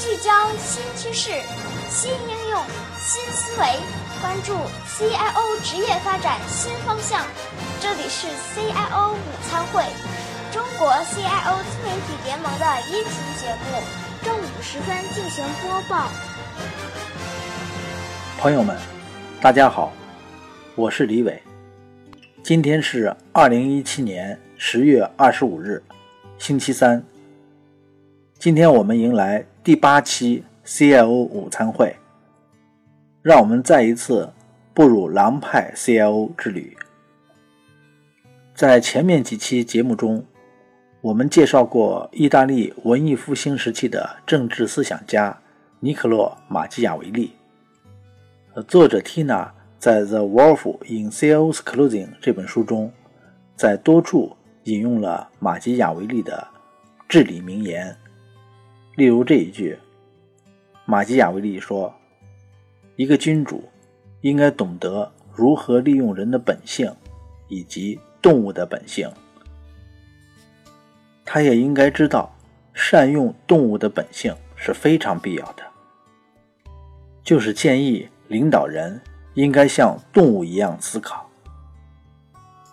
聚焦新趋势、新应用、新思维，关注 CIO 职业发展新方向。这里是 CIO 午餐会，中国 CIO 自媒体联盟的音频节目，正午时分进行播报。朋友们，大家好，我是李伟。今天是二零一七年十月二十五日，星期三。今天我们迎来第八期 CIO 午餐会，让我们再一次步入狼派 CIO 之旅。在前面几期节目中，我们介绍过意大利文艺复兴时期的政治思想家尼可洛·马基雅维利。作者 Tina 在《The Wolf in CIO's Clothing》这本书中，在多处引用了马基雅维利的至理名言，例如这一句：马基雅维利说，一个君主应该懂得如何利用人的本性以及动物的本性，他也应该知道善用动物的本性是非常必要的，就是建议。领导人应该像动物一样思考。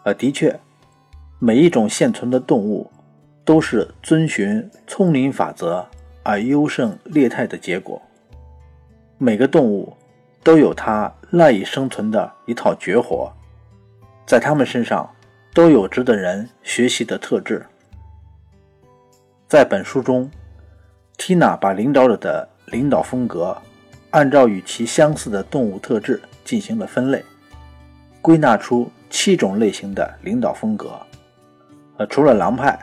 呃，的确，每一种现存的动物都是遵循丛林法则而优胜劣汰的结果。每个动物都有它赖以生存的一套绝活，在它们身上都有值得人学习的特质。在本书中，Tina 把领导者的领导风格。按照与其相似的动物特质进行了分类，归纳出七种类型的领导风格。呃，除了狼派，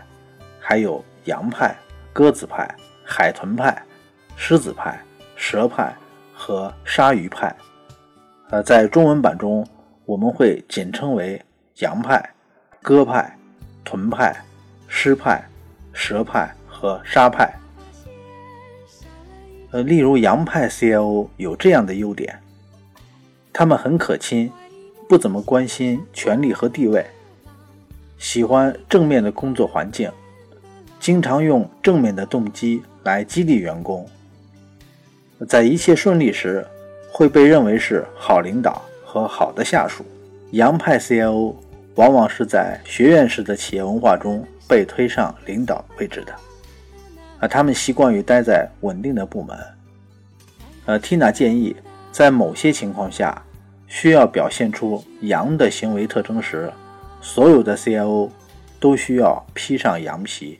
还有羊派、鸽子派、海豚派、狮子派、蛇派和鲨鱼派。呃，在中文版中，我们会简称为羊派、鸽派、豚派、狮派、蛇派和鲨派。呃，例如羊派 CIO 有这样的优点，他们很可亲，不怎么关心权力和地位，喜欢正面的工作环境，经常用正面的动机来激励员工，在一切顺利时会被认为是好领导和好的下属。洋派 CIO 往往是在学院式的企业文化中被推上领导位置的。而，他们习惯于待在稳定的部门。呃，Tina 建议，在某些情况下需要表现出羊的行为特征时，所有的 CIO 都需要披上羊皮。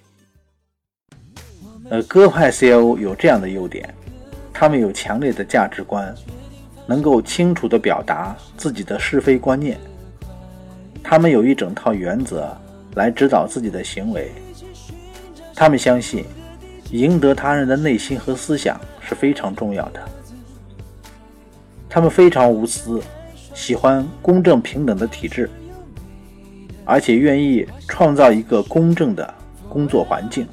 呃，鸽派 CIO 有这样的优点，他们有强烈的价值观，能够清楚地表达自己的是非观念。他们有一整套原则来指导自己的行为。他们相信。赢得他人的内心和思想是非常重要的。他们非常无私，喜欢公正平等的体制，而且愿意创造一个公正的工作环境。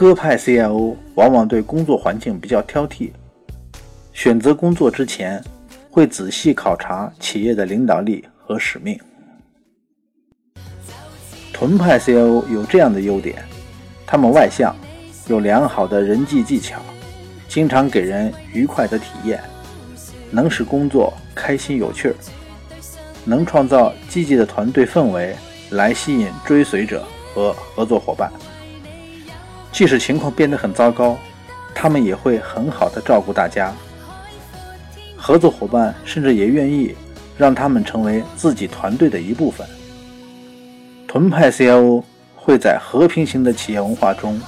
鸽派 CIO 往往对工作环境比较挑剔，选择工作之前会仔细考察企业的领导力和使命。屯派 CIO 有这样的优点。他们外向，有良好的人际技巧，经常给人愉快的体验，能使工作开心有趣儿，能创造积极的团队氛围来吸引追随者和合作伙伴。即使情况变得很糟糕，他们也会很好的照顾大家。合作伙伴甚至也愿意让他们成为自己团队的一部分。屯派 CIO。会在和平型的企业文化中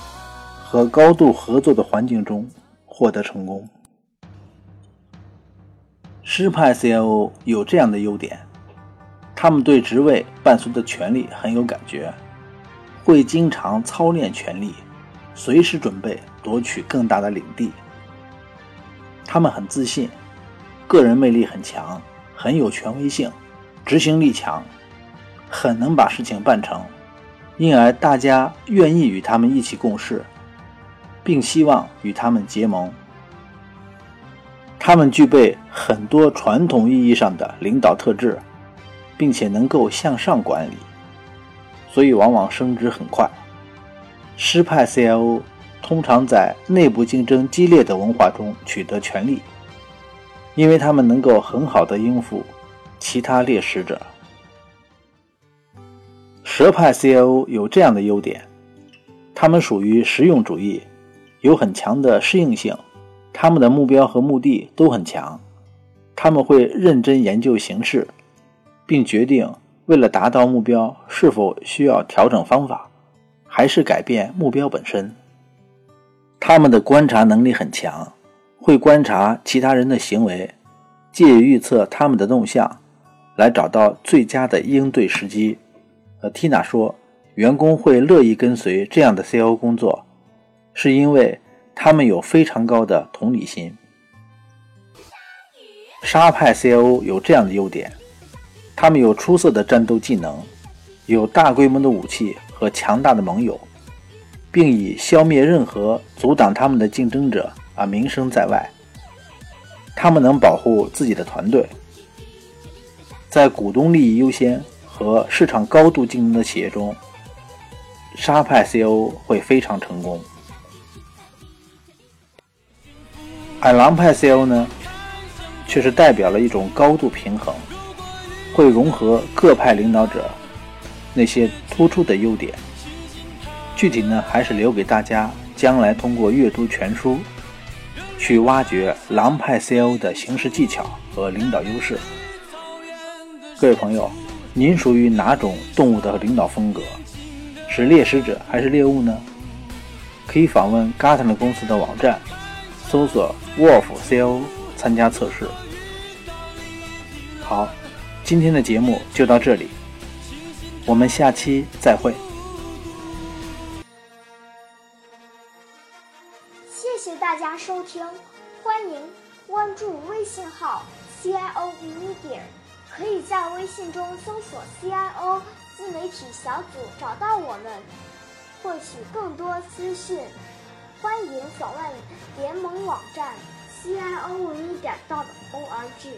和高度合作的环境中获得成功。狮派 CIO 有这样的优点：他们对职位伴随的权力很有感觉，会经常操练权力，随时准备夺取更大的领地。他们很自信，个人魅力很强，很有权威性，执行力强，很能把事情办成。因而，大家愿意与他们一起共事，并希望与他们结盟。他们具备很多传统意义上的领导特质，并且能够向上管理，所以往往升职很快。狮派 CIO 通常在内部竞争激烈的文化中取得权利，因为他们能够很好的应付其他猎食者。蛇派 CIO 有这样的优点：他们属于实用主义，有很强的适应性，他们的目标和目的都很强，他们会认真研究形势，并决定为了达到目标是否需要调整方法，还是改变目标本身。他们的观察能力很强，会观察其他人的行为，借以预测他们的动向，来找到最佳的应对时机。呃，Tina 说，员工会乐意跟随这样的 C.O 工作，是因为他们有非常高的同理心。沙派 C.O 有这样的优点，他们有出色的战斗技能，有大规模的武器和强大的盟友。并以消灭任何阻挡他们的竞争者而名声在外。他们能保护自己的团队，在股东利益优先和市场高度竞争的企业中，沙派 CEO 会非常成功。而狼派 CEO 呢，却是代表了一种高度平衡，会融合各派领导者那些突出的优点。具体呢，还是留给大家将来通过阅读全书，去挖掘狼派 CEO 的行事技巧和领导优势。各位朋友，您属于哪种动物的领导风格？是猎食者还是猎物呢？可以访问 Gartner 公司的网站，搜索 Wolf C.O 参加测试。好，今天的节目就到这里，我们下期再会。谢谢大家收听，欢迎关注微信号 CIO Media，可以在微信中搜索 CIO 自媒体小组找到我们，获取更多资讯。欢迎访问联盟网站 CIO Media.org。